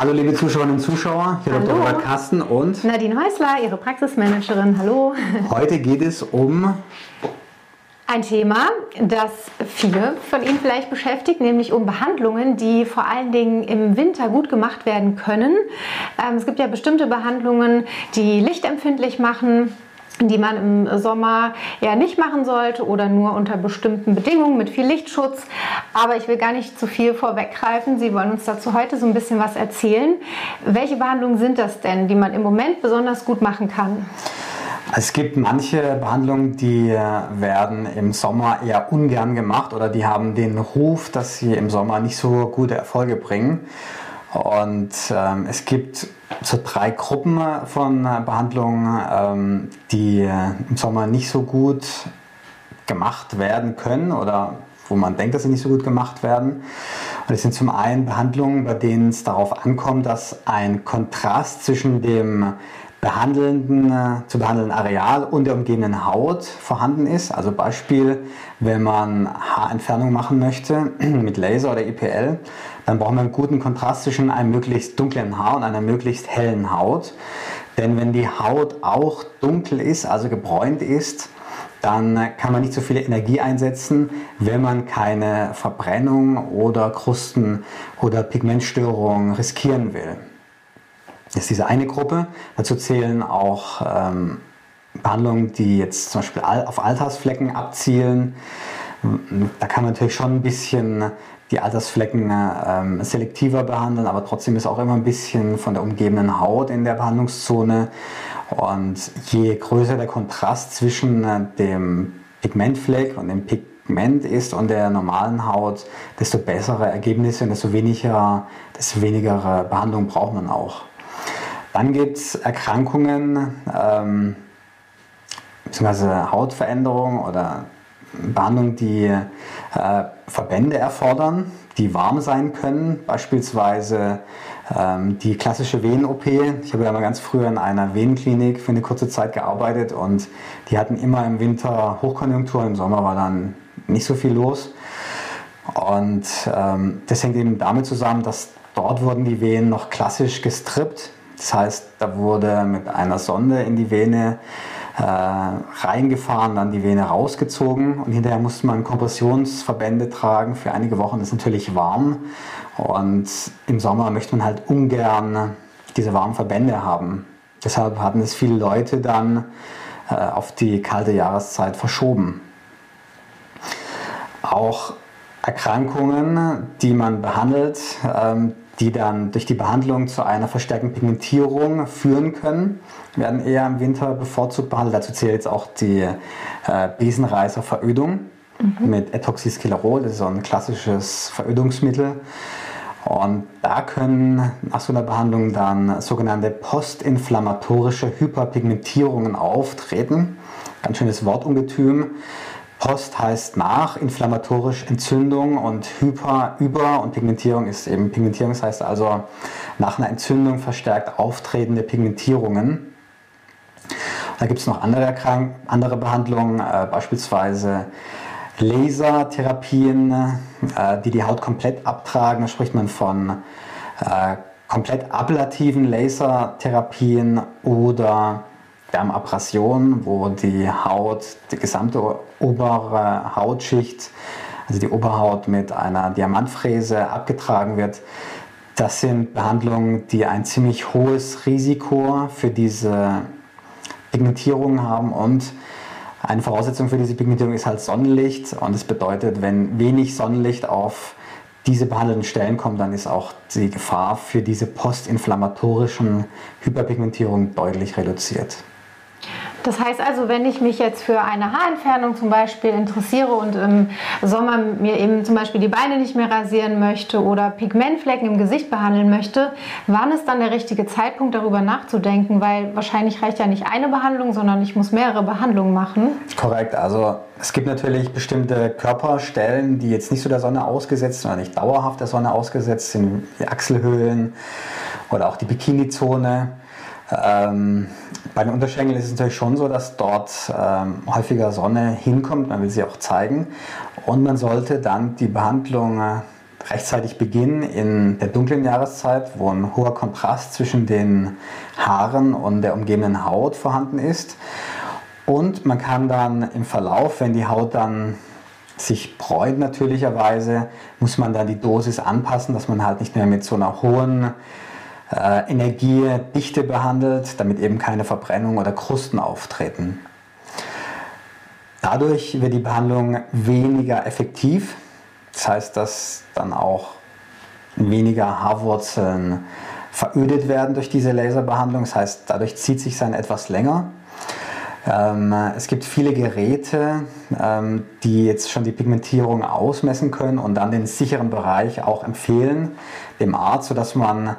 Hallo liebe Zuschauerinnen und Zuschauer, hier Hallo. Dr. Robert Kasten und Nadine Häusler, Ihre Praxismanagerin. Hallo. heute geht es um Ein Thema, das viele von Ihnen vielleicht beschäftigt, nämlich um Behandlungen, die vor allen Dingen im Winter gut gemacht werden können. Ähm, es gibt ja bestimmte Behandlungen, die lichtempfindlich machen die man im Sommer ja nicht machen sollte oder nur unter bestimmten Bedingungen mit viel Lichtschutz. Aber ich will gar nicht zu viel vorweggreifen. Sie wollen uns dazu heute so ein bisschen was erzählen. Welche Behandlungen sind das denn, die man im Moment besonders gut machen kann? Es gibt manche Behandlungen, die werden im Sommer eher ungern gemacht oder die haben den Ruf, dass sie im Sommer nicht so gute Erfolge bringen. Und ähm, es gibt so drei Gruppen von äh, Behandlungen, ähm, die äh, im Sommer nicht so gut gemacht werden können oder wo man denkt, dass sie nicht so gut gemacht werden. Und es sind zum einen Behandlungen, bei denen es darauf ankommt, dass ein Kontrast zwischen dem behandelnden, äh, zu behandelnden Areal und der umgebenden Haut vorhanden ist. Also Beispiel, wenn man Haarentfernung machen möchte mit Laser oder IPL, dann braucht man einen guten Kontrast zwischen einem möglichst dunklen Haar und einer möglichst hellen Haut. Denn wenn die Haut auch dunkel ist, also gebräunt ist, dann kann man nicht so viel Energie einsetzen, wenn man keine Verbrennung oder Krusten oder Pigmentstörungen riskieren will. Das ist diese eine Gruppe. Dazu zählen auch ähm, Behandlungen, die jetzt zum Beispiel auf Altersflecken abzielen. Da kann man natürlich schon ein bisschen die Altersflecken ähm, selektiver behandeln, aber trotzdem ist auch immer ein bisschen von der umgebenden Haut in der Behandlungszone. Und je größer der Kontrast zwischen äh, dem Pigmentfleck und dem Pigment ist und der normalen Haut, desto bessere Ergebnisse und desto weniger, desto weniger Behandlung braucht man auch. Dann gibt es Erkrankungen, ähm, beziehungsweise Hautveränderungen oder Behandlungen, die äh, Verbände erfordern, die warm sein können, beispielsweise ähm, die klassische Venen-OP. Ich habe ja mal ganz früher in einer Venenklinik für eine kurze Zeit gearbeitet und die hatten immer im Winter Hochkonjunktur, im Sommer war dann nicht so viel los. Und ähm, das hängt eben damit zusammen, dass dort wurden die Venen noch klassisch gestrippt. Das heißt, da wurde mit einer Sonde in die Vene äh, reingefahren, dann die Vene rausgezogen und hinterher musste man Kompressionsverbände tragen für einige Wochen. Ist natürlich warm und im Sommer möchte man halt ungern diese warmen Verbände haben. Deshalb hatten es viele Leute dann äh, auf die kalte Jahreszeit verschoben. Auch Erkrankungen, die man behandelt, ähm, die dann durch die Behandlung zu einer verstärkten Pigmentierung führen können, werden eher im Winter bevorzugt behandelt. Dazu zählt jetzt auch die äh, Besenreißerverödung mhm. mit Ethoxysklerol, das ist so ein klassisches Verödungsmittel. Und da können nach so einer Behandlung dann sogenannte postinflammatorische Hyperpigmentierungen auftreten. Ganz schönes Wortungetüm. Post heißt nach, inflammatorisch Entzündung und Hyper, Über und Pigmentierung ist eben, Pigmentierung das heißt also nach einer Entzündung verstärkt auftretende Pigmentierungen. Da gibt es noch andere, andere Behandlungen, äh, beispielsweise Lasertherapien, äh, die die Haut komplett abtragen. Da spricht man von äh, komplett ablativen Lasertherapien oder Wärmeabrasion, wo die Haut, die gesamte obere Hautschicht, also die Oberhaut mit einer Diamantfräse abgetragen wird. Das sind Behandlungen, die ein ziemlich hohes Risiko für diese Pigmentierung haben und eine Voraussetzung für diese Pigmentierung ist halt Sonnenlicht und das bedeutet, wenn wenig Sonnenlicht auf diese behandelten Stellen kommt, dann ist auch die Gefahr für diese postinflammatorischen Hyperpigmentierungen deutlich reduziert. Das heißt also, wenn ich mich jetzt für eine Haarentfernung zum Beispiel interessiere und im Sommer mir eben zum Beispiel die Beine nicht mehr rasieren möchte oder Pigmentflecken im Gesicht behandeln möchte, wann ist dann der richtige Zeitpunkt, darüber nachzudenken? Weil wahrscheinlich reicht ja nicht eine Behandlung, sondern ich muss mehrere Behandlungen machen. Korrekt. Also es gibt natürlich bestimmte Körperstellen, die jetzt nicht so der Sonne ausgesetzt sind oder nicht dauerhaft der Sonne ausgesetzt sind, die Achselhöhlen oder auch die Bikinizone. Ähm, bei den Unterschenkeln ist es natürlich schon so, dass dort ähm, häufiger Sonne hinkommt. Man will sie auch zeigen. Und man sollte dann die Behandlung äh, rechtzeitig beginnen in der dunklen Jahreszeit, wo ein hoher Kontrast zwischen den Haaren und der umgebenden Haut vorhanden ist. Und man kann dann im Verlauf, wenn die Haut dann sich bräunt natürlicherweise, muss man dann die Dosis anpassen, dass man halt nicht mehr mit so einer hohen äh, Energiedichte behandelt, damit eben keine Verbrennung oder Krusten auftreten. Dadurch wird die Behandlung weniger effektiv. Das heißt, dass dann auch weniger Haarwurzeln verödet werden durch diese Laserbehandlung. Das heißt, dadurch zieht sich sein etwas länger. Ähm, es gibt viele Geräte, ähm, die jetzt schon die Pigmentierung ausmessen können und dann den sicheren Bereich auch empfehlen dem Arzt, sodass man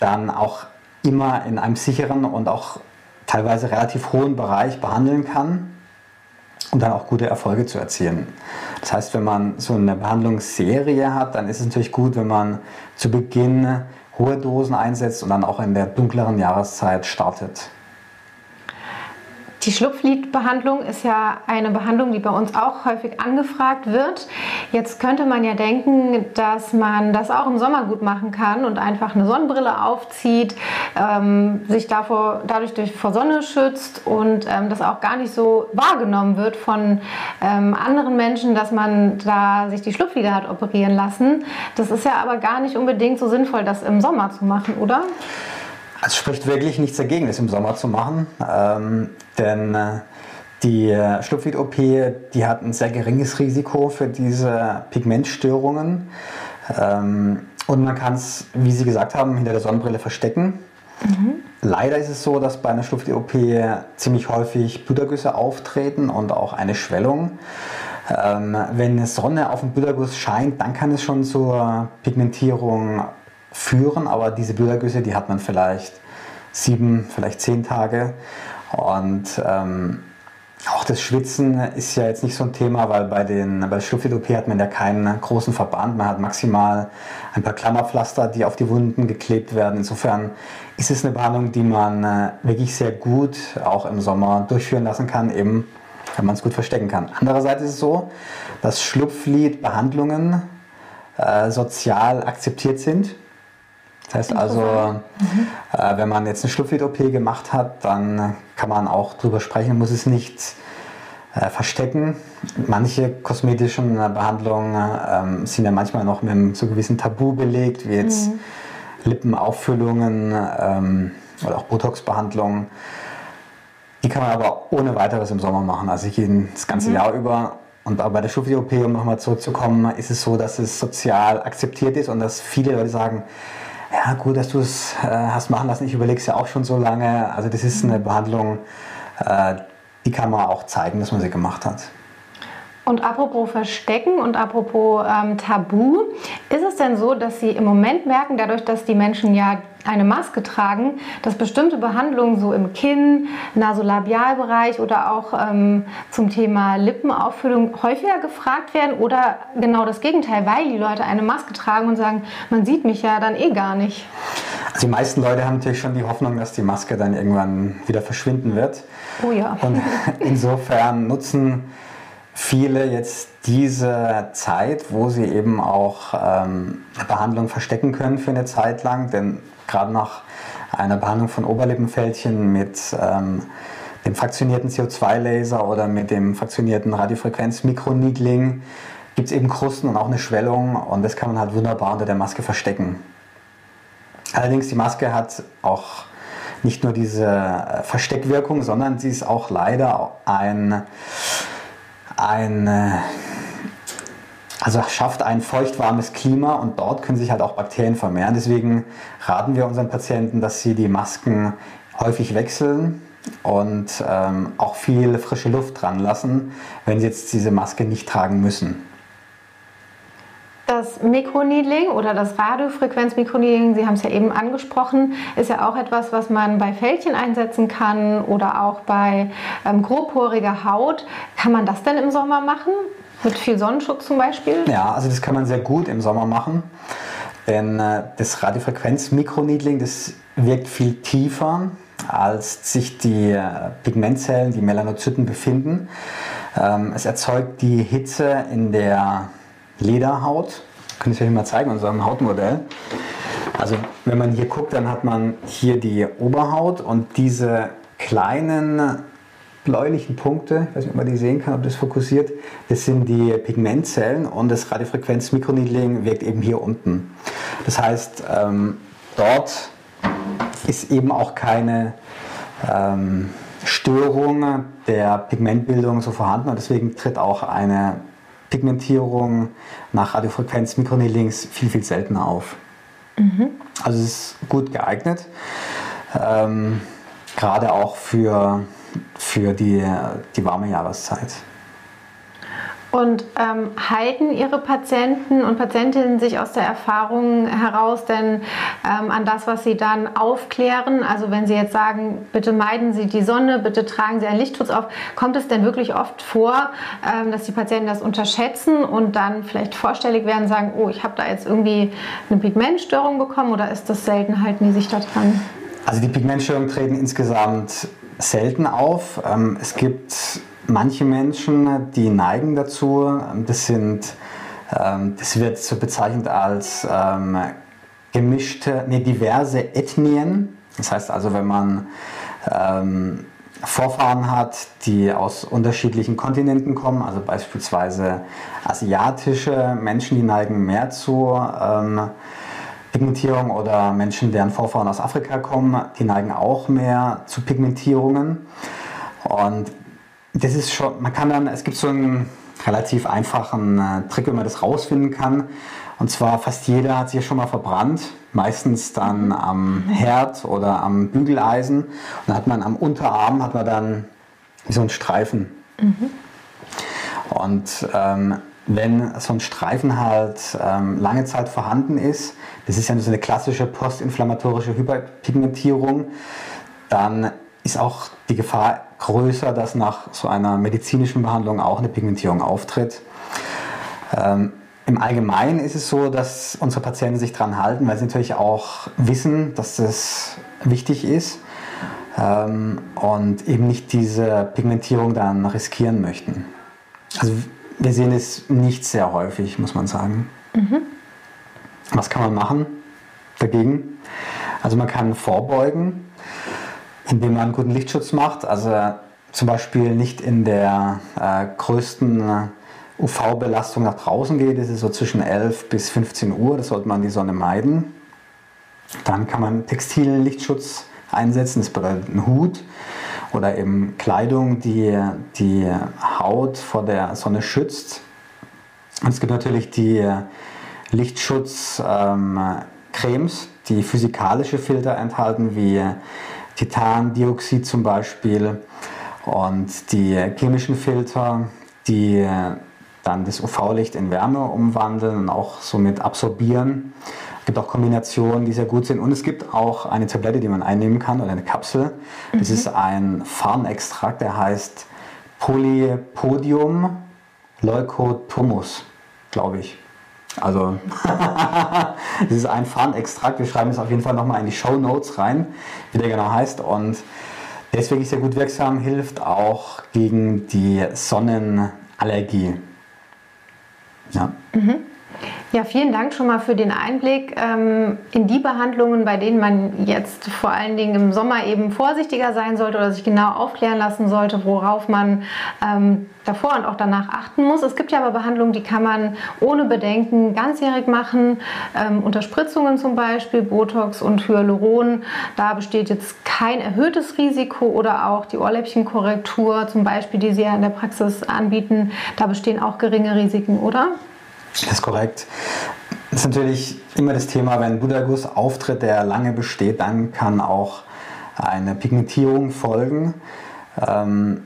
dann auch immer in einem sicheren und auch teilweise relativ hohen Bereich behandeln kann um dann auch gute Erfolge zu erzielen. Das heißt, wenn man so eine Behandlungsserie hat, dann ist es natürlich gut, wenn man zu Beginn hohe Dosen einsetzt und dann auch in der dunkleren Jahreszeit startet. Die Schlupflidbehandlung ist ja eine Behandlung, die bei uns auch häufig angefragt wird. Jetzt könnte man ja denken, dass man das auch im Sommer gut machen kann und einfach eine Sonnenbrille aufzieht, ähm, sich davor, dadurch durch vor Sonne schützt und ähm, das auch gar nicht so wahrgenommen wird von ähm, anderen Menschen, dass man da sich die Schlupflider hat operieren lassen. Das ist ja aber gar nicht unbedingt so sinnvoll, das im Sommer zu machen, oder? Es spricht wirklich nichts dagegen, das im Sommer zu machen, ähm, denn äh, die äh, Schlupflied-OP, die hat ein sehr geringes Risiko für diese Pigmentstörungen ähm, und man kann es, wie Sie gesagt haben, hinter der Sonnenbrille verstecken. Mhm. Leider ist es so, dass bei einer Schlupflied-OP ziemlich häufig Blutergüsse auftreten und auch eine Schwellung. Ähm, wenn Sonne auf den Bluterguss scheint, dann kann es schon zur Pigmentierung führen, aber diese Bildergüsse, die hat man vielleicht sieben, vielleicht zehn Tage. Und ähm, auch das Schwitzen ist ja jetzt nicht so ein Thema, weil bei, den, bei der Schlupfid-OP hat man ja keinen großen Verband. Man hat maximal ein paar Klammerpflaster, die auf die Wunden geklebt werden. Insofern ist es eine Behandlung, die man äh, wirklich sehr gut auch im Sommer durchführen lassen kann, eben wenn man es gut verstecken kann. Andererseits ist es so, dass Schlupflid-Behandlungen äh, sozial akzeptiert sind. Das heißt also, mhm. äh, wenn man jetzt eine Schlupflid-OP gemacht hat, dann kann man auch drüber sprechen, muss es nicht äh, verstecken. Manche kosmetischen Behandlungen ähm, sind ja manchmal noch mit einem so gewissen Tabu belegt, wie jetzt mhm. Lippenauffüllungen ähm, oder auch Botox-Behandlungen. Die kann man aber ohne weiteres im Sommer machen. Also ich gehe das ganze mhm. Jahr über. Und bei der Schlupflid-OP, um nochmal zurückzukommen, ist es so, dass es sozial akzeptiert ist und dass viele Leute sagen, ja gut, dass du es äh, hast machen lassen, ich überlege es ja auch schon so lange. Also das ist eine Behandlung, äh, die kann man auch zeigen, dass man sie gemacht hat. Und apropos Verstecken und apropos ähm, Tabu, ist es denn so, dass Sie im Moment merken, dadurch, dass die Menschen ja eine Maske tragen, dass bestimmte Behandlungen so im Kinn, Nasolabialbereich oder auch ähm, zum Thema Lippenauffüllung häufiger gefragt werden oder genau das Gegenteil, weil die Leute eine Maske tragen und sagen, man sieht mich ja dann eh gar nicht? Also die meisten Leute haben natürlich schon die Hoffnung, dass die Maske dann irgendwann wieder verschwinden wird. Oh ja. Und insofern nutzen viele jetzt diese Zeit, wo sie eben auch ähm, Behandlung verstecken können für eine Zeit lang, denn gerade nach einer Behandlung von Oberlippenfältchen mit ähm, dem fraktionierten CO2-Laser oder mit dem fraktionierten Radiofrequenz-Mikroneedling gibt es eben Krusten und auch eine Schwellung und das kann man halt wunderbar unter der Maske verstecken. Allerdings die Maske hat auch nicht nur diese äh, Versteckwirkung, sondern sie ist auch leider ein ein, äh, also schafft ein feuchtwarmes Klima und dort können sich halt auch Bakterien vermehren. Deswegen raten wir unseren Patienten, dass sie die Masken häufig wechseln und ähm, auch viel frische Luft dran lassen, wenn sie jetzt diese Maske nicht tragen müssen. Das Mikroneedling oder das Radiofrequenz-Mikroneedling, Sie haben es ja eben angesprochen, ist ja auch etwas, was man bei Fältchen einsetzen kann oder auch bei ähm, grobporiger Haut. Kann man das denn im Sommer machen? Mit viel Sonnenschutz zum Beispiel? Ja, also das kann man sehr gut im Sommer machen. Denn äh, das Radiofrequenz-Mikroneedling, das wirkt viel tiefer, als sich die äh, Pigmentzellen, die Melanozyten befinden. Ähm, es erzeugt die Hitze in der Lederhaut kann ich euch mal zeigen, unserem Hautmodell. Also wenn man hier guckt, dann hat man hier die Oberhaut und diese kleinen bläulichen Punkte, ich weiß nicht, ob man die sehen kann, ob das fokussiert, das sind die Pigmentzellen und das Radiofrequenz-Mikroneedling wirkt eben hier unten. Das heißt, ähm, dort ist eben auch keine ähm, Störung der Pigmentbildung so vorhanden und deswegen tritt auch eine Pigmentierung nach Radiofrequenz-Mikroneedlings viel, viel seltener auf. Mhm. Also es ist gut geeignet, ähm, gerade auch für für die, die warme Jahreszeit. Und ähm, halten Ihre Patienten und Patientinnen sich aus der Erfahrung heraus denn ähm, an das, was Sie dann aufklären? Also wenn Sie jetzt sagen, bitte meiden Sie die Sonne, bitte tragen Sie einen Lichtschutz auf, kommt es denn wirklich oft vor, ähm, dass die Patienten das unterschätzen und dann vielleicht vorstellig werden und sagen, oh, ich habe da jetzt irgendwie eine Pigmentstörung bekommen oder ist das selten, halten die sich da dran? Also die Pigmentstörungen treten insgesamt selten auf. Ähm, es gibt manche Menschen, die neigen dazu. Das sind, ähm, das wird so bezeichnet als ähm, gemischte, nee, diverse Ethnien. Das heißt also, wenn man Vorfahren hat, die aus unterschiedlichen Kontinenten kommen, also beispielsweise asiatische Menschen, die neigen mehr zu ähm, Pigmentierung oder Menschen, deren Vorfahren aus Afrika kommen, die neigen auch mehr zu Pigmentierungen. Und das ist schon, man kann dann, es gibt so einen relativ einfachen äh, Trick, wie man das rausfinden kann. Und zwar fast jeder hat sich ja schon mal verbrannt, meistens dann am Herd oder am Bügeleisen. Und dann hat man am Unterarm hat man dann so einen Streifen. Mhm. Und ähm, wenn so ein Streifen halt ähm, lange Zeit vorhanden ist, das ist ja so eine klassische postinflammatorische Hyperpigmentierung, dann ist auch die Gefahr größer, dass nach so einer medizinischen Behandlung auch eine Pigmentierung auftritt. Ähm, Im Allgemeinen ist es so, dass unsere Patienten sich daran halten, weil sie natürlich auch wissen, dass das wichtig ist ähm, und eben nicht diese Pigmentierung dann riskieren möchten. Also wir sehen es nicht sehr häufig, muss man sagen. Mhm. Was kann man machen dagegen? Also man kann vorbeugen, indem man einen guten Lichtschutz macht. Also zum Beispiel nicht in der äh, größten äh, UV-Belastung nach draußen geht. Das ist so zwischen 11 bis 15 Uhr. Das sollte man die Sonne meiden. Dann kann man textilen Lichtschutz einsetzen. Das bedeutet einen Hut oder eben Kleidung, die die Haut vor der Sonne schützt. Und es gibt natürlich die Lichtschutzcremes, ähm, die physikalische Filter enthalten, wie Titandioxid zum Beispiel und die chemischen Filter, die dann das UV-Licht in Wärme umwandeln und auch somit absorbieren gibt auch Kombinationen, die sehr gut sind. Und es gibt auch eine Tablette, die man einnehmen kann oder eine Kapsel. Das mhm. ist ein Farnextrakt, der heißt Polypodium Leukotomus, glaube ich. Also, das ist ein Farnextrakt. Wir schreiben es auf jeden Fall nochmal in die Show Notes rein, wie der genau heißt. Und der ist wirklich sehr gut wirksam, hilft auch gegen die Sonnenallergie. Ja. Mhm. Ja, vielen Dank schon mal für den Einblick ähm, in die Behandlungen, bei denen man jetzt vor allen Dingen im Sommer eben vorsichtiger sein sollte oder sich genau aufklären lassen sollte, worauf man ähm, davor und auch danach achten muss. Es gibt ja aber Behandlungen, die kann man ohne Bedenken ganzjährig machen. Ähm, Unterspritzungen zum Beispiel, Botox und Hyaluron. Da besteht jetzt kein erhöhtes Risiko oder auch die Ohrläppchenkorrektur zum Beispiel, die Sie ja in der Praxis anbieten. Da bestehen auch geringe Risiken, oder? Das ist korrekt. Das ist natürlich immer das Thema, wenn Budaguss auftritt, der lange besteht, dann kann auch eine Pigmentierung folgen. Ähm,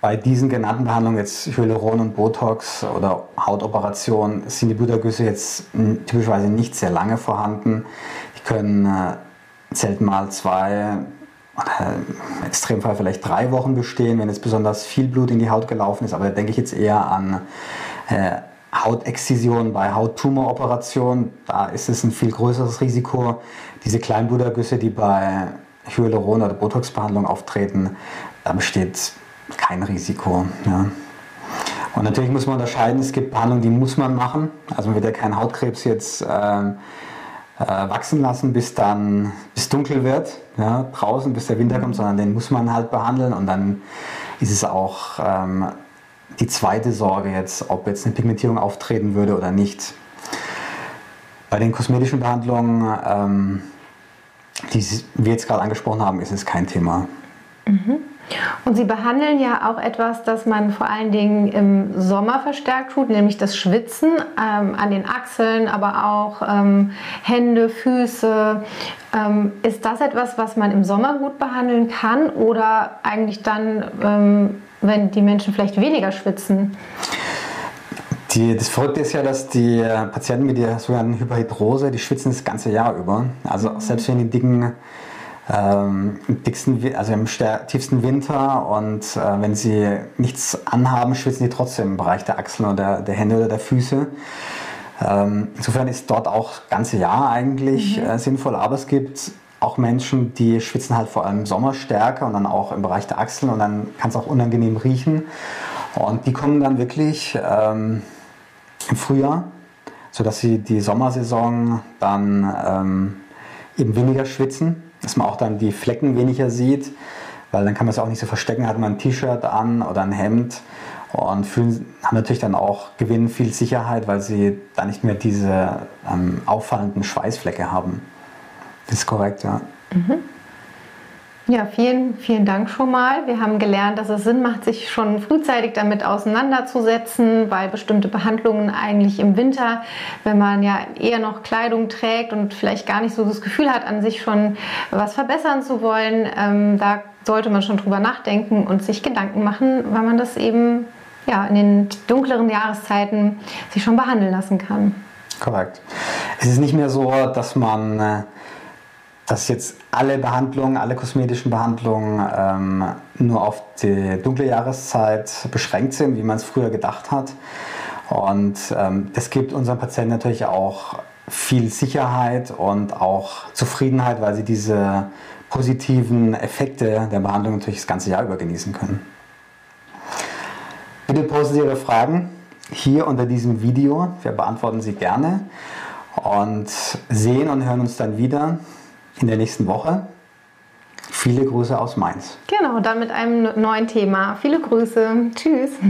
bei diesen genannten Behandlungen, jetzt Hyaluron und Botox oder Hautoperation, sind die Buttergüsse jetzt typischerweise nicht sehr lange vorhanden. Die können äh, selten mal zwei im Extremfall vielleicht drei Wochen bestehen, wenn jetzt besonders viel Blut in die Haut gelaufen ist. Aber da denke ich jetzt eher an äh, Hautexzision bei Hauttumoroperationen, da ist es ein viel größeres Risiko. Diese Kleinblutergüsse, die bei Hyaluron- oder Botox-Behandlung auftreten, da besteht kein Risiko. Ja. Und natürlich muss man unterscheiden, es gibt Behandlungen, die muss man machen. Also man wird ja keinen Hautkrebs jetzt äh, äh, wachsen lassen, bis dann bis dunkel wird, ja, draußen, bis der Winter kommt, sondern den muss man halt behandeln und dann ist es auch ähm, die zweite Sorge jetzt, ob jetzt eine Pigmentierung auftreten würde oder nicht. Bei den kosmetischen Behandlungen, ähm, die wir jetzt gerade angesprochen haben, ist es kein Thema. Mhm. Und Sie behandeln ja auch etwas, das man vor allen Dingen im Sommer verstärkt tut, nämlich das Schwitzen ähm, an den Achseln, aber auch ähm, Hände, Füße. Ähm, ist das etwas, was man im Sommer gut behandeln kann oder eigentlich dann, ähm, wenn die Menschen vielleicht weniger schwitzen? Die, das Verrückte ist ja, dass die Patienten mit der sogenannten Hyperhidrose, die schwitzen das ganze Jahr über. Also selbst wenn die dicken ähm, dicksten, also im tiefsten Winter und äh, wenn sie nichts anhaben, schwitzen sie trotzdem im Bereich der Achseln oder der Hände oder der Füße. Ähm, insofern ist dort auch das ganze Jahr eigentlich mhm. äh, sinnvoll, aber es gibt auch Menschen, die schwitzen halt vor allem im Sommer stärker und dann auch im Bereich der Achseln und dann kann es auch unangenehm riechen. Und die kommen dann wirklich ähm, im Frühjahr, sodass sie die Sommersaison dann ähm, eben weniger schwitzen dass man auch dann die Flecken weniger sieht, weil dann kann man es auch nicht so verstecken, hat man ein T-Shirt an oder ein Hemd und fühlen, haben natürlich dann auch, gewinnen viel Sicherheit, weil sie da nicht mehr diese ähm, auffallenden Schweißflecke haben. Das ist korrekt, ja. Mhm. Ja, vielen, vielen Dank schon mal. Wir haben gelernt, dass es Sinn macht, sich schon frühzeitig damit auseinanderzusetzen, weil bestimmte Behandlungen eigentlich im Winter, wenn man ja eher noch Kleidung trägt und vielleicht gar nicht so das Gefühl hat, an sich schon was verbessern zu wollen, ähm, da sollte man schon drüber nachdenken und sich Gedanken machen, weil man das eben ja, in den dunkleren Jahreszeiten sich schon behandeln lassen kann. Korrekt. Es ist nicht mehr so, dass man äh, dass jetzt alle Behandlungen, alle kosmetischen Behandlungen ähm, nur auf die dunkle Jahreszeit beschränkt sind, wie man es früher gedacht hat. Und ähm, gibt unseren Patienten natürlich auch viel Sicherheit und auch Zufriedenheit, weil sie diese positiven Effekte der Behandlung natürlich das ganze Jahr über genießen können. Bitte posten Sie Ihre Fragen hier unter diesem Video. Wir beantworten sie gerne und sehen und hören uns dann wieder in der nächsten Woche. Viele Grüße aus Mainz. Genau, dann mit einem neuen Thema. Viele Grüße. Tschüss.